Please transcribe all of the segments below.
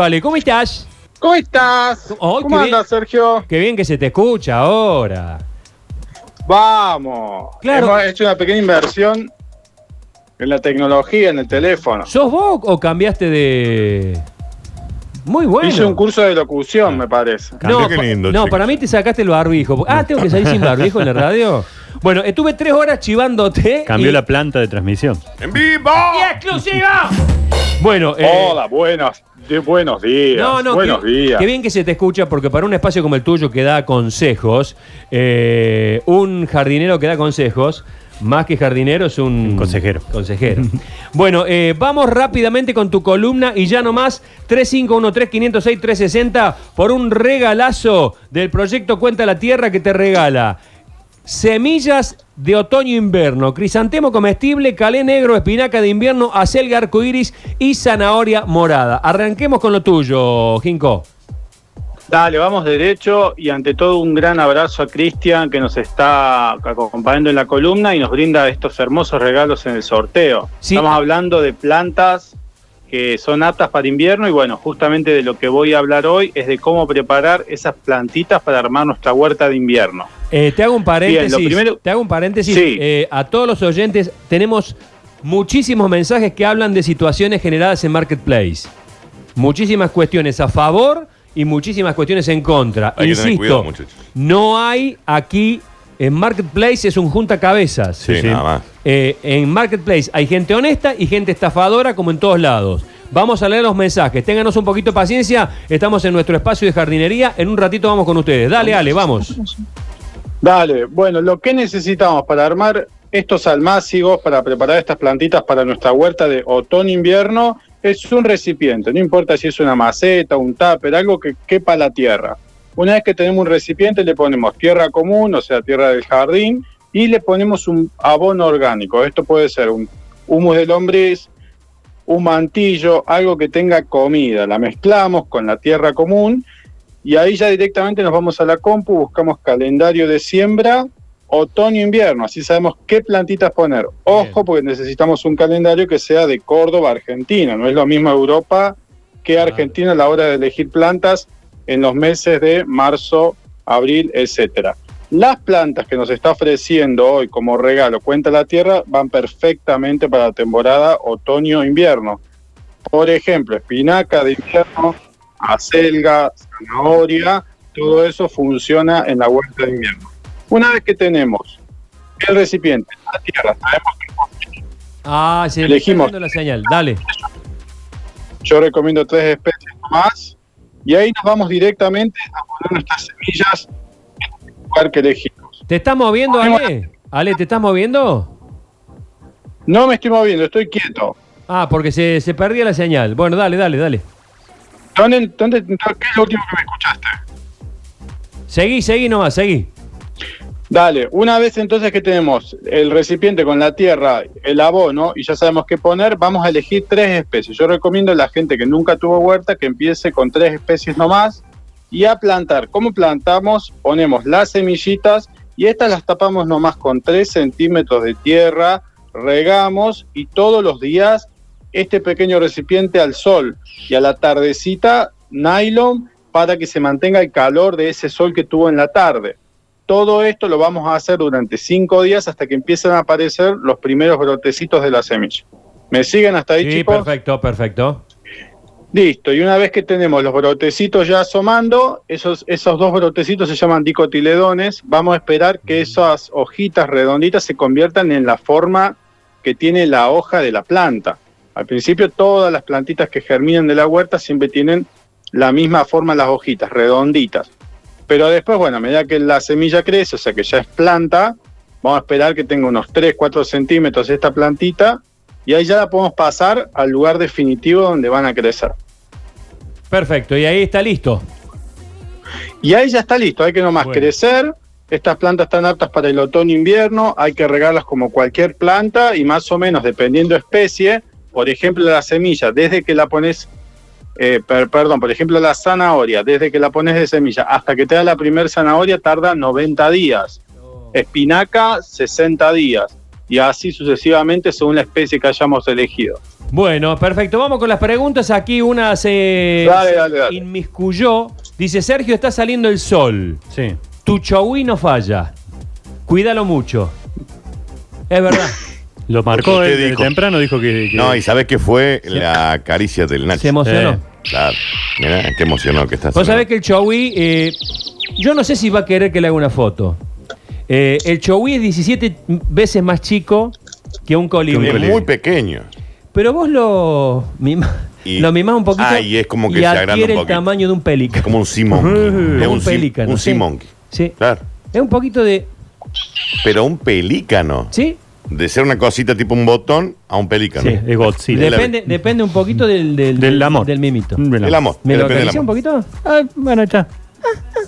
Vale, ¿cómo estás? ¿Cómo estás? Oh, ¿Cómo andas, Sergio? Qué bien que se te escucha ahora. Vamos. Claro. Hemos hecho una pequeña inversión en la tecnología, en el teléfono. ¿Sos vos o cambiaste de...? Muy bueno. Hice un curso de locución, me parece. No, qué lindo, no chicos. para mí te sacaste el barbijo. Ah, tengo que salir sin barbijo en la radio. Bueno, estuve tres horas chivándote. Cambió y- la planta de transmisión. ¡En vivo! ¡Y exclusiva! Bueno, eh, Hola, buenos, de- buenos días. No, no, buenos días. qué bien que se te escucha, porque para un espacio como el tuyo que da consejos, eh, un jardinero que da consejos, más que jardinero es un... Un consejero. Consejero. bueno, eh, vamos rápidamente con tu columna y ya nomás 3513-506-360 por un regalazo del proyecto Cuenta la Tierra que te regala Semillas de otoño-invierno, crisantemo comestible, calé negro, espinaca de invierno, acelga arcoíris y zanahoria morada. Arranquemos con lo tuyo, Jinco. Dale, vamos derecho y ante todo un gran abrazo a Cristian que nos está acompañando en la columna y nos brinda estos hermosos regalos en el sorteo. Sí. Estamos hablando de plantas que son aptas para invierno y bueno, justamente de lo que voy a hablar hoy es de cómo preparar esas plantitas para armar nuestra huerta de invierno. Eh, te hago un paréntesis. Bien, lo primero- Te hago un paréntesis. Sí. Eh, a todos los oyentes, tenemos muchísimos mensajes que hablan de situaciones generadas en Marketplace. Muchísimas cuestiones a favor y muchísimas cuestiones en contra. Hay que tener Insisto, cuidado, muchachos. no hay aquí en Marketplace es un junta cabezas. Sí, nada más. Eh, en Marketplace hay gente honesta y gente estafadora como en todos lados. Vamos a leer los mensajes. Ténganos un poquito de paciencia. Estamos en nuestro espacio de jardinería. En un ratito vamos con ustedes. Dale, Ale, vamos. Dale, bueno, lo que necesitamos para armar estos almácigos, para preparar estas plantitas para nuestra huerta de otoño-invierno, es un recipiente, no importa si es una maceta, un tupper, algo que quepa la tierra. Una vez que tenemos un recipiente le ponemos tierra común, o sea, tierra del jardín, y le ponemos un abono orgánico. Esto puede ser un humus de lombriz, un mantillo, algo que tenga comida. La mezclamos con la tierra común y ahí ya directamente nos vamos a la compu, buscamos calendario de siembra, otoño-invierno, así sabemos qué plantitas poner. Ojo, Bien. porque necesitamos un calendario que sea de Córdoba, Argentina. No es lo mismo Europa que Argentina a la hora de elegir plantas en los meses de marzo, abril, etcétera. Las plantas que nos está ofreciendo hoy como regalo Cuenta la Tierra van perfectamente para la temporada otoño-invierno. Por ejemplo, espinaca de invierno, acelga, zanahoria, todo eso funciona en la huerta de invierno. Una vez que tenemos el recipiente, la tierra, sabemos que Ah, está Elegimos. la señal. Dale. yo recomiendo tres especies más y ahí nos vamos directamente a poner nuestras semillas en el lugar que elegimos. ¿Te estás moviendo, Ale? Ale, ¿te estás moviendo? No me estoy moviendo, estoy quieto. Ah, porque se, se perdía la señal. Bueno, dale, dale, dale. ¿Dónde, dónde, ¿Qué es lo último que me escuchaste? Seguí, seguí nomás, seguí. Dale, una vez entonces que tenemos el recipiente con la tierra, el abono y ya sabemos qué poner, vamos a elegir tres especies. Yo recomiendo a la gente que nunca tuvo huerta que empiece con tres especies nomás y a plantar. ¿Cómo plantamos? Ponemos las semillitas y estas las tapamos nomás con 3 centímetros de tierra, regamos y todos los días este pequeño recipiente al sol y a la tardecita nylon para que se mantenga el calor de ese sol que tuvo en la tarde. Todo esto lo vamos a hacer durante cinco días hasta que empiecen a aparecer los primeros brotecitos de la semilla. ¿Me siguen hasta ahí, Sí, chicos? perfecto, perfecto. Listo, y una vez que tenemos los brotecitos ya asomando, esos, esos dos brotecitos se llaman dicotiledones, vamos a esperar que esas hojitas redonditas se conviertan en la forma que tiene la hoja de la planta. Al principio todas las plantitas que germinan de la huerta siempre tienen la misma forma las hojitas, redonditas. Pero después, bueno, a medida que la semilla crece, o sea que ya es planta, vamos a esperar que tenga unos 3, 4 centímetros esta plantita y ahí ya la podemos pasar al lugar definitivo donde van a crecer. Perfecto, y ahí está listo. Y ahí ya está listo, hay que nomás Bueno. crecer. Estas plantas están aptas para el otoño-invierno, hay que regarlas como cualquier planta y más o menos dependiendo especie, por ejemplo la semilla, desde que la pones, eh, per- perdón, por ejemplo la zanahoria, desde que la pones de semilla hasta que te da la primer zanahoria tarda 90 días, espinaca 60 días y así sucesivamente según la especie que hayamos elegido. Bueno, perfecto. Vamos con las preguntas. Aquí una se, Dale, dale, dale. inmiscuyó. Dice, Sergio, está saliendo el sol. Sí. Tu chogui no falla. Cuídalo mucho. Es verdad. Lo marcó ¿Qué él dijo? temprano, dijo que. que- No, y ¿sabes qué fue? La caricia del Nacho. Se emocionó. Eh. Claro. Mirá, qué emocionó que estás. Vos sabés que el chogui, eh, yo no sé si va a querer que le haga una foto. Eh, el chogui es 17 veces más chico que un colibrí. Es muy pequeño. Pero vos lo mimás, Y- lo mimás un poquito Ah, y es como que y se agranda un el poquito. tamaño de un pelícano. Es como un. Como es un un, pelícano, Un sí. monkey. Sí. Claro. Es un poquito de... Pero un pelícano. ¿Sí? De ser una cosita tipo un botón a un pelícano. Sí, es Godzilla. De la- Depende, depende un poquito del, del, Del amor. del mimito. El amor. ¿Me lo del acaricia un poquito? Ah, bueno, está.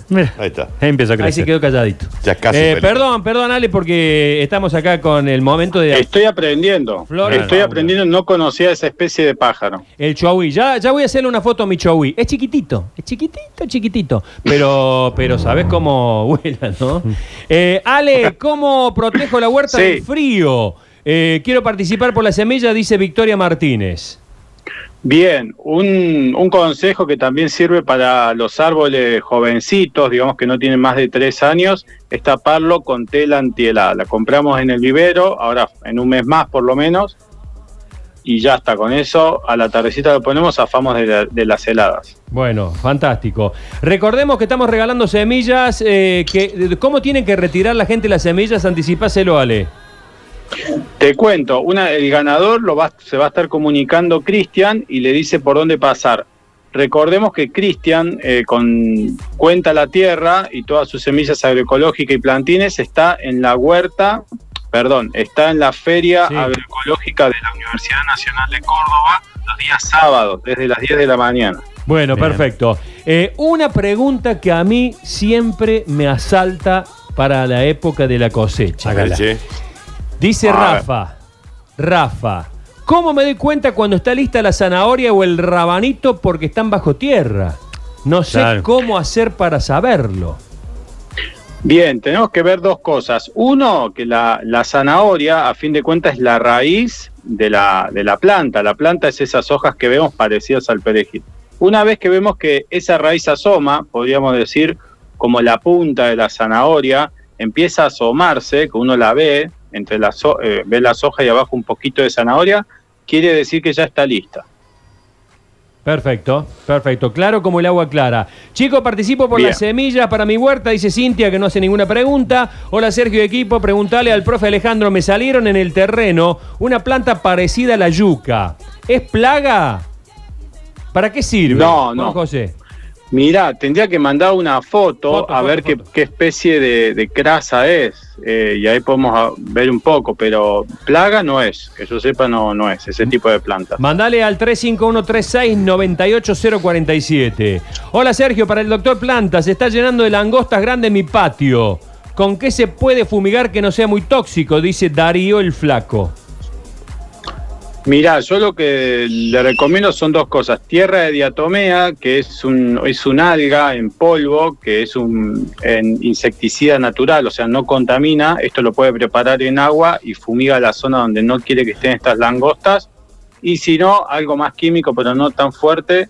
Mira. Ahí está. Ahí empieza a Ahí se crecer. quedó calladito. Ya casi Eh, perdón, perdón, Ale, porque estamos acá con el momento de... Estoy aprendiendo. Flora Estoy aprendiendo, no conocía esa especie de pájaro. El chihuahua. Ya, ya voy a hacerle una foto a mi chihuahua. Es chiquitito, es chiquitito, chiquitito. Pero, pero sabes cómo vuela, ¿no? Eh, Ale, ¿cómo protejo la huerta Sí. del frío? Eh, quiero participar por la semilla, dice Victoria Martínez. Bien, un, un consejo que también sirve para los árboles jovencitos, digamos que no tienen más de tres años, es taparlo con tela antihelada. La compramos en el vivero, ahora en un mes más por lo menos, y ya está. Con eso, a la tardecita lo ponemos, zafamos de, de las heladas. Bueno, fantástico. Recordemos que estamos regalando semillas. eh, que, ¿Cómo tienen que retirar la gente las semillas? Anticipáselo, Ale. Te cuento, una, el ganador lo va, se va a estar comunicando Cristian y le dice por dónde pasar. Recordemos que Cristian, eh, con Cuenta la Tierra y todas sus semillas agroecológicas y plantines, está en la huerta, perdón, está en la Feria Sí. Agroecológica de la Universidad Nacional de Córdoba los días sábados, desde las 10 de la mañana. Bueno, Bien. perfecto. Eh, una pregunta que a mí siempre me asalta para la época de la cosecha. Dice A ver. Rafa, Rafa, ¿cómo me doy cuenta cuando está lista la zanahoria o el rabanito porque están bajo tierra? No sé Claro. cómo hacer para saberlo. Bien, tenemos que ver dos cosas. Uno, que la, la zanahoria, a fin de cuentas, es la raíz de la, de la planta. La planta es esas hojas que vemos parecidas al perejil. Una vez que vemos que esa raíz asoma, podríamos decir, como la punta de la zanahoria, empieza a asomarse, que uno la ve, entre las, ho- eh, ve las hojas y abajo un poquito de zanahoria, quiere decir que ya está lista. Perfecto, perfecto. Claro como el agua clara. Chico, participo por Bien. las semillas para mi huerta, dice Cintia, que no hace ninguna pregunta. Hola Sergio equipo, preguntale al profe Alejandro, me salieron en el terreno una planta parecida a la yuca. ¿Es plaga? ¿Para qué sirve? No, no. José. Mirá, tendría que mandar una foto, Foto, a foto, ver qué, foto. qué especie de, de crasa es, eh, y ahí podemos ah, ver un poco, pero plaga no es, que yo sepa no, no es ese tipo de planta. Mandale al 35136-98047. Hola Sergio, para el doctor Planta, se está llenando de langostas grande mi patio. ¿Con qué se puede fumigar que no sea muy tóxico? Dice Darío el Flaco. Mirá, yo lo que le recomiendo son dos cosas. Tierra de diatomea, que es un, es un alga en polvo, que es un en insecticida natural, o sea, no contamina. Esto lo puede preparar en agua y fumiga la zona donde no quiere que estén estas langostas. Y si no, algo más químico, pero no tan fuerte,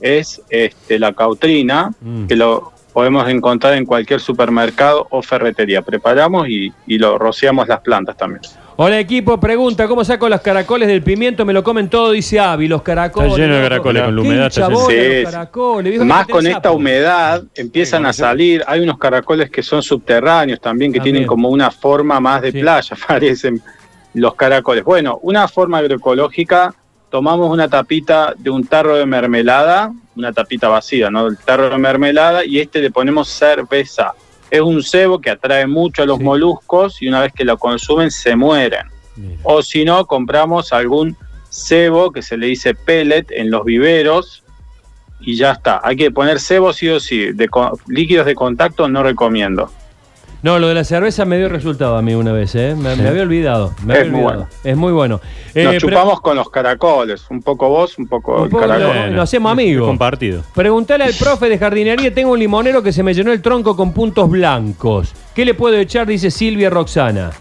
es este, la cautrina, Mm. que lo podemos encontrar en cualquier supermercado o ferretería. Preparamos y, y lo rociamos las plantas también. Hola equipo, pregunta, ¿cómo saco los caracoles del pimiento? Me lo comen todo, dice Avi, los caracoles. Está lleno de caracoles, con la humedad está los Sí, caracoles, viejo, Más con esta sapo. humedad empiezan a salir, hay unos caracoles que son subterráneos también, que También. tienen como una forma más de Sí. playa, parecen los caracoles. Bueno, una forma agroecológica, tomamos una tapita de un tarro de mermelada, una tapita vacía, ¿no? El tarro de mermelada y este le ponemos cerveza. Es un cebo que atrae mucho a los Sí. moluscos y una vez que lo consumen se mueren. Mira. O si no, compramos algún cebo que se le dice pellet en los viveros y ya está. Hay que poner cebo sí o sí. De líquidos de contacto no recomiendo. No, lo de la cerveza me dio resultado a mí una vez, ¿eh? Me, me había olvidado. Me Es había muy olvidado. Es muy bueno. Eh, Nos pre- chupamos con los caracoles. Un poco vos, un poco Un el caracol. lo- nos hacemos amigos. Compartido. Preguntale al profe de jardinería, tengo un limonero que se me llenó el tronco con puntos blancos. ¿Qué le puedo echar? Dice Silvia Roxana.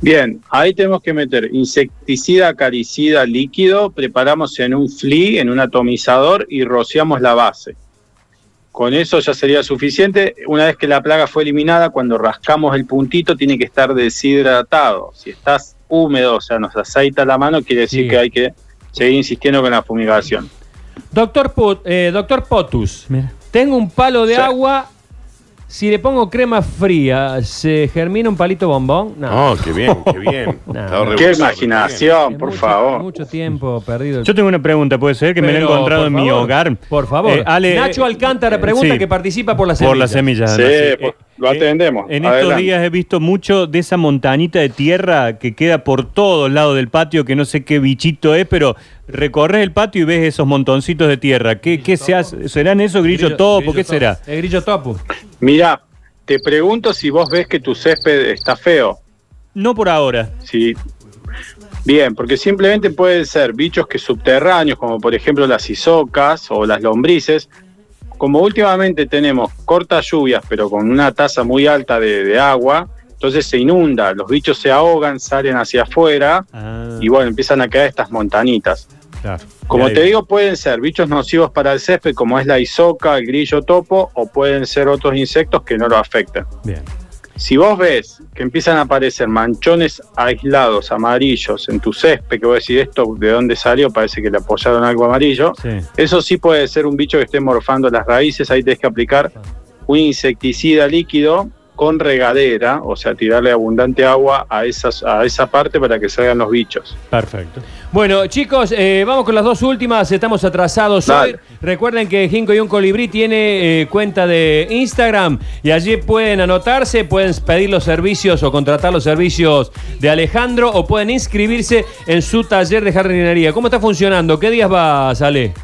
Bien, ahí tenemos que meter insecticida acaricida líquido, preparamos en un flea, en un atomizador y rociamos la base. Con eso ya sería suficiente. Una vez que la plaga fue eliminada, cuando rascamos el puntito tiene que estar deshidratado. Si estás húmedo, o sea, nos aceita la mano, quiere decir Sí. que hay que seguir insistiendo con la fumigación. Doctor, Put- eh, doctor Potus, Mira. tengo un palo de Sí. agua. Si le pongo crema fría, ¿se germina un palito bombón? No. Oh, qué bien, qué bien. No, ¡Qué imaginación, por mucho- favor! Mucho tiempo perdido. Yo tengo una pregunta, puede ser, que me la he encontrado en mi hogar. Por favor. Eh, Ale, Nacho eh, Alcántara eh, pregunta sí, que participa por la semilla. Por las semillas. Sí, lo atendemos. En estos días he visto mucho de esa montañita de tierra que queda por todos lados del patio, que no sé qué bichito es, pero recorres el patio y ves esos montoncitos de tierra. ¿Qué, qué se hace? ¿Serán esos grillo, topo? grillo ¿Qué topo. será? El grillo topo. Mira, te pregunto si vos ves que tu césped está feo. No por ahora. Sí. Bien, porque simplemente pueden ser bichos que subterráneos, como por ejemplo las isocas o las lombrices. Como últimamente tenemos cortas lluvias, pero con una tasa muy alta de, de agua, entonces se inunda, los bichos se ahogan, salen hacia afuera Ah, y bueno, empiezan a caer estas montanitas. claro. Como te digo, pueden ser bichos nocivos para el césped, como es la isoca, el grillo topo, o pueden ser otros insectos que no lo afecten. Bien. Si vos ves que empiezan a aparecer manchones aislados, amarillos, en tu césped, que vos decís esto de dónde salió, parece que le apoyaron algo amarillo, Sí. eso sí puede ser un bicho que esté morfando las raíces, ahí tenés que aplicar un insecticida líquido con regadera, o sea, tirarle abundante agua a, esas, a esa parte para que salgan los bichos. Perfecto. Bueno, chicos, eh, vamos con las dos últimas. Estamos atrasados Dale. hoy. Recuerden que Jinco y un Colibrí tiene eh, cuenta de Instagram y allí pueden anotarse, pueden pedir los servicios o contratar los servicios de Alejandro o pueden inscribirse en su taller de jardinería. ¿Cómo está funcionando? ¿Qué días vas, Ale?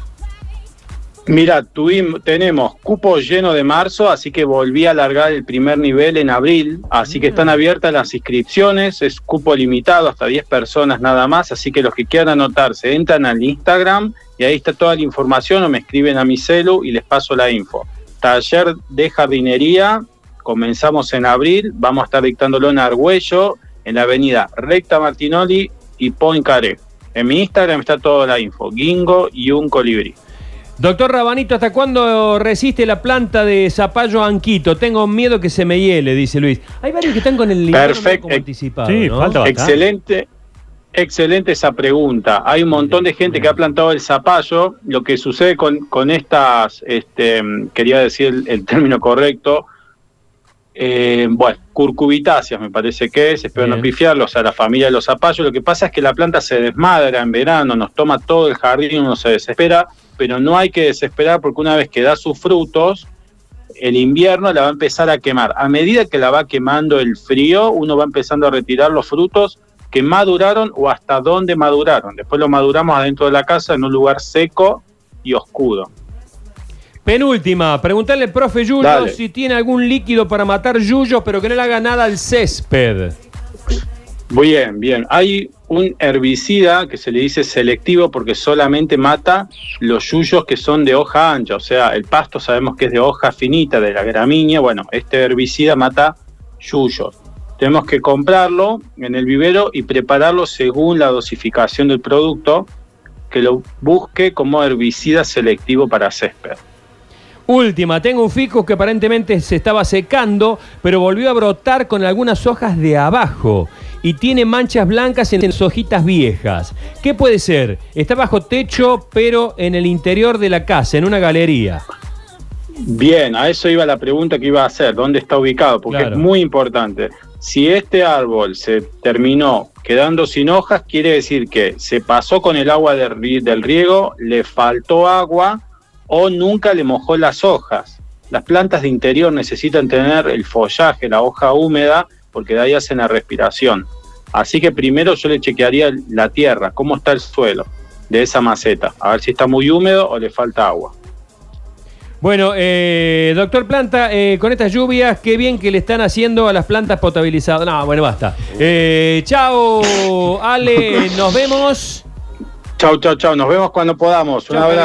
Mira, tuvimos, tenemos cupo lleno de marzo, así que volví a alargar el primer nivel en abril, así que están abiertas las inscripciones, es cupo limitado, hasta 10 personas nada más, así que los que quieran anotarse entran al Instagram y ahí está toda la información o me escriben a mi celu y les paso la info. Taller de jardinería, comenzamos en abril, vamos a estar dictándolo en Argüello, en la avenida Recta Martinoli y Poincaré. En mi Instagram está toda la info, Gingo y un colibrí. Doctor Rabanito, ¿hasta cuándo resiste la planta de zapallo anquito? Tengo miedo que se me hiele, dice Luis. Hay varios que están con el Perfecto. como anticipado, Sí, ¿no? falta. Excelente, excelente esa pregunta. Hay un montón de gente que ha plantado el zapallo. Lo que sucede con, con estas, este, quería decir el, el término correcto, eh, bueno, curcubitáceas me parece que es, espero no Bien. pifiarlo, o sea, la familia de los zapallos. Lo que pasa es que la planta se desmadra en verano, nos toma todo el jardín, uno se desespera, pero no hay que desesperar porque una vez que da sus frutos, el invierno la va a empezar a quemar. A medida que la va quemando el frío, uno va empezando a retirar los frutos que maduraron o hasta dónde maduraron. Después lo maduramos adentro de la casa en un lugar seco y oscuro. Penúltima, preguntarle al profe Yuyo Dale. si tiene algún líquido para matar yuyos, pero que no le haga nada al césped. Bien, bien. Hay un herbicida que se le dice selectivo porque solamente mata los yuyos que son de hoja ancha. O sea, el pasto sabemos que es de hoja finita, de la gramínea. Bueno, este herbicida mata yuyos. Tenemos que comprarlo en el vivero y prepararlo según la dosificación del producto que lo busque como herbicida selectivo para césped. Última, tengo un ficus que aparentemente se estaba secando, pero volvió a brotar con algunas hojas de abajo y tiene manchas blancas en las hojitas viejas. ¿Qué puede ser? Está bajo techo, pero en el interior de la casa, en una galería. Bien, a eso iba la pregunta que iba a hacer, ¿dónde está ubicado? Porque Claro. es muy importante. Si este árbol se terminó quedando sin hojas, quiere decir que se pasó con el agua del riego, le faltó agua o nunca le mojó las hojas. Las plantas de interior necesitan tener el follaje, la hoja húmeda, porque de ahí hacen la respiración. Así que primero yo le chequearía la tierra, cómo está el suelo de esa maceta, a ver si está muy húmedo o le falta agua. Bueno, eh, doctor Planta, eh, con estas lluvias, qué bien que le están haciendo a las plantas potabilizadas. No, bueno, basta. Eh, chao, Ale, nos vemos. Chau, chau, chau. Nos vemos cuando podamos. Un abrazo.